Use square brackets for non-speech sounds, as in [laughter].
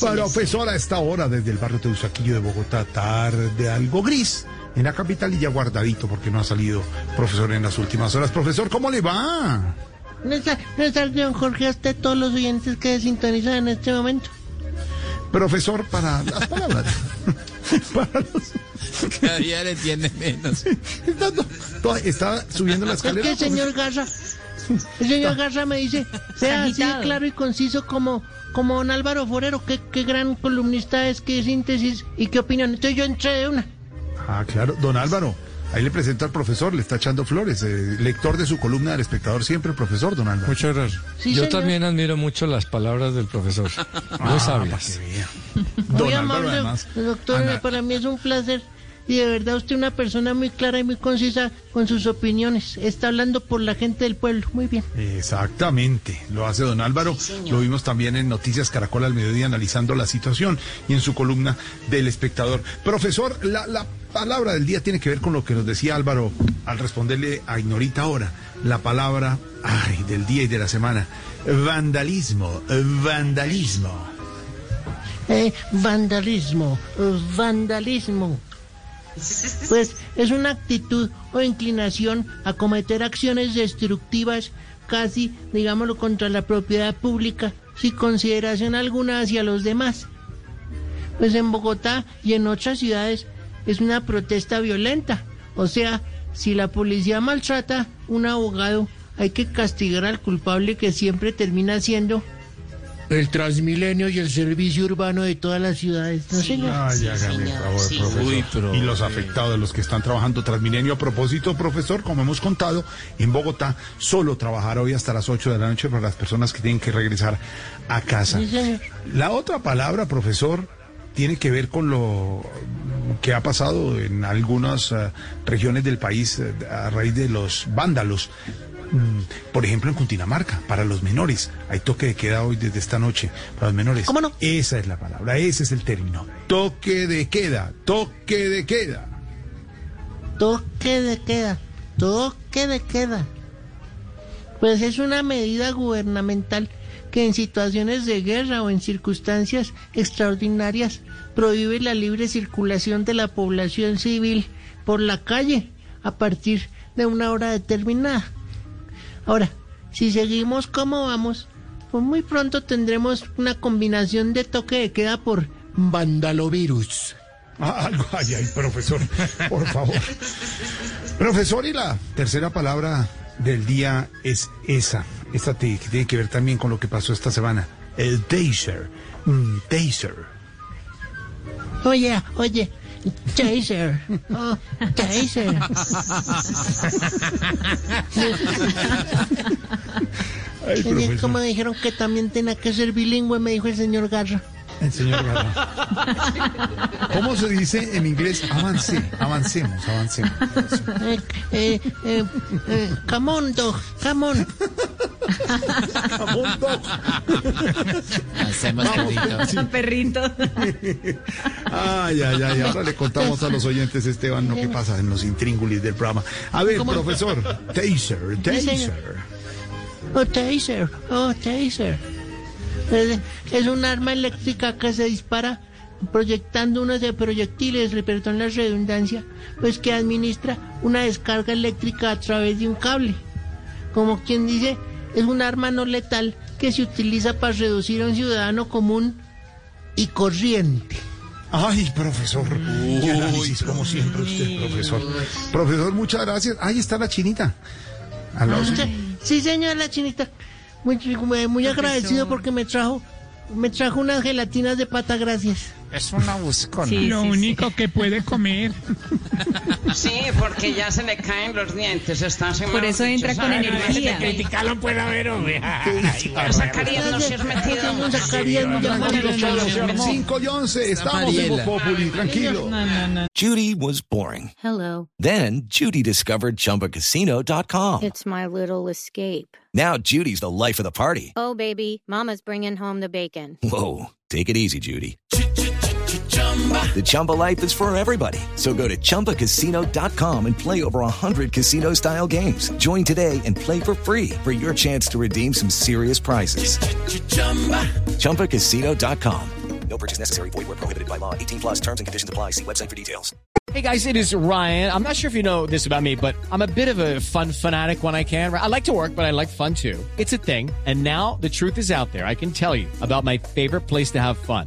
Profesor, a esta hora, desde el barrio Teusaquillo de Bogotá, tarde algo gris. En la capital y ya guardadito porque no ha salido profesor en las últimas horas. Profesor, ¿cómo le va? Buenas tardes, don Jorge, a usted, todos los oyentes que sintonizan en este momento. Profesor, para las palabras. [laughs] para los... Cada día le tiene menos. Está, no, está subiendo la Es escalera. que el señor Garza, el señor Garza me dice, sea así claro y conciso como, como don Álvaro Forero, qué, qué gran columnista es, qué síntesis y qué opinión. Entonces yo entré de una. Ah, claro. Don Álvaro, ahí le presento al profesor, le está echando flores. eh, lector de su columna del espectador siempre, el profesor, don Álvaro. Muchas gracias. Sí, Yo señor. también admiro mucho las palabras del profesor. [laughs] Muy Ah, sabias. Muy Don Álvaro, amable, además. doctor, Ana- para mí es un placer. Y de verdad usted es una persona muy clara y muy concisa con sus opiniones. Está hablando por la gente del pueblo. Muy bien. Exactamente, lo hace don Álvaro. Lo vimos también en Noticias Caracol al mediodía analizando la situación y en su columna del espectador. Profesor, la, la palabra del día tiene que ver con lo que nos decía Álvaro al responderle a Ignorita ahora. La palabra ay, del día y de la semana. Vandalismo, vandalismo. Eh, vandalismo, vandalismo. Pues es una actitud o inclinación a cometer acciones destructivas, casi, digámoslo, contra la propiedad pública, sin consideración alguna hacia los demás. Pues en Bogotá y en otras ciudades es una protesta violenta. O sea, si la policía maltrata a un abogado, hay que castigar al culpable que siempre termina siendo el Transmilenio y el servicio urbano de todas las ciudades. ¿No, señor? Ay, hágame el favor, profesor. Uy, pero- Y los afectados, los que están trabajando Transmilenio. A propósito, profesor, como hemos contado, en Bogotá solo trabajará hoy hasta las 8 de la noche para las personas que tienen que regresar a casa. Sí, señor. La otra palabra, profesor, tiene que ver con lo que ha pasado en algunas eh, regiones del país eh, a raíz de los vándalos. Mm, Por ejemplo, en Cundinamarca, para los menores. Hay toque de queda hoy desde esta noche para los menores. ¿Cómo no? Esa es la palabra, ese es el término. Toque de queda, toque de queda. Toque de queda, toque de queda. Pues es una medida gubernamental que en situaciones de guerra o en circunstancias extraordinarias prohíbe la libre circulación de la población civil por la calle a partir de una hora determinada. Ahora, si seguimos como vamos, pues muy pronto tendremos una combinación de toque de queda por vandalovirus. Ah, algo, ay, ay, profesor, por favor. profesor, y la tercera palabra del día es esa. Esta tiene que ver también con lo que pasó esta semana. El taser. Un taser. Oye, oye, Taser, oh, Taser. Ay, como dijeron que también tenía que ser bilingüe, me dijo el señor Garra. El señor Garra. ¿Cómo se dice en inglés? Avance, avancemos, avancemos. Eh, eh, eh, eh, come on, dog, come on. Hacemos perrito. Perrito. Ay, ay, ay, ahora le contamos a los oyentes, Esteban, lo que pasa en los intríngulis del programa. A ver, ¿Cómo? profesor, taser, taser. Oh, Taser, oh, Taser. Es, es un arma eléctrica que se dispara proyectando unos de proyectiles, le perdón la redundancia, pues que administra una descarga eléctrica a través de un cable. Como quien dice, es un arma no letal que se utiliza para reducir a un ciudadano común y corriente. Ay, profesor. Qué análisis, como siempre usted, profesor. Profesor, muchas gracias. Ahí está la chinita. Al lado suyo. Sí, sí, señor, la chinita. Muy, muy, muy agradecido porque me trajo, me trajo unas gelatinas de pata, gracias. Es una buscona. Sí, Lo sí, sí. único que puede comer. Sí, porque ya se le caen los dientes. Está Por eso dicho, entra con energía. Criticarlo puede haber, hombre. Pero Zacarías, no se has metido. Señor Zacarías, muy amable. 5 y 11, estamos en Mariela. Voz Populi, tranquilo. Judy was boring. Hello. Then Judy discovered ChumbaCasino.com. It's my little escape. Now Judy's the life of the party. Oh, baby, Mama's bringing home the bacon. Whoa, take it easy, Judy. The Chumba life is for everybody. So go to ChumbaCasino.com and play over 100 casino style games. Join today and play for free for your chance to redeem some serious prizes. ChumbaCasino.com. No purchase necessary. Void where prohibited by law. 18 plus terms and conditions apply. See website for details. Hey guys, it is Ryan. I'm not sure if you know this about me, but I'm a bit of a fun fanatic when I can. I like to work, but I like fun too. It's a thing. And now the truth is out there. I can tell you about my favorite place to have fun.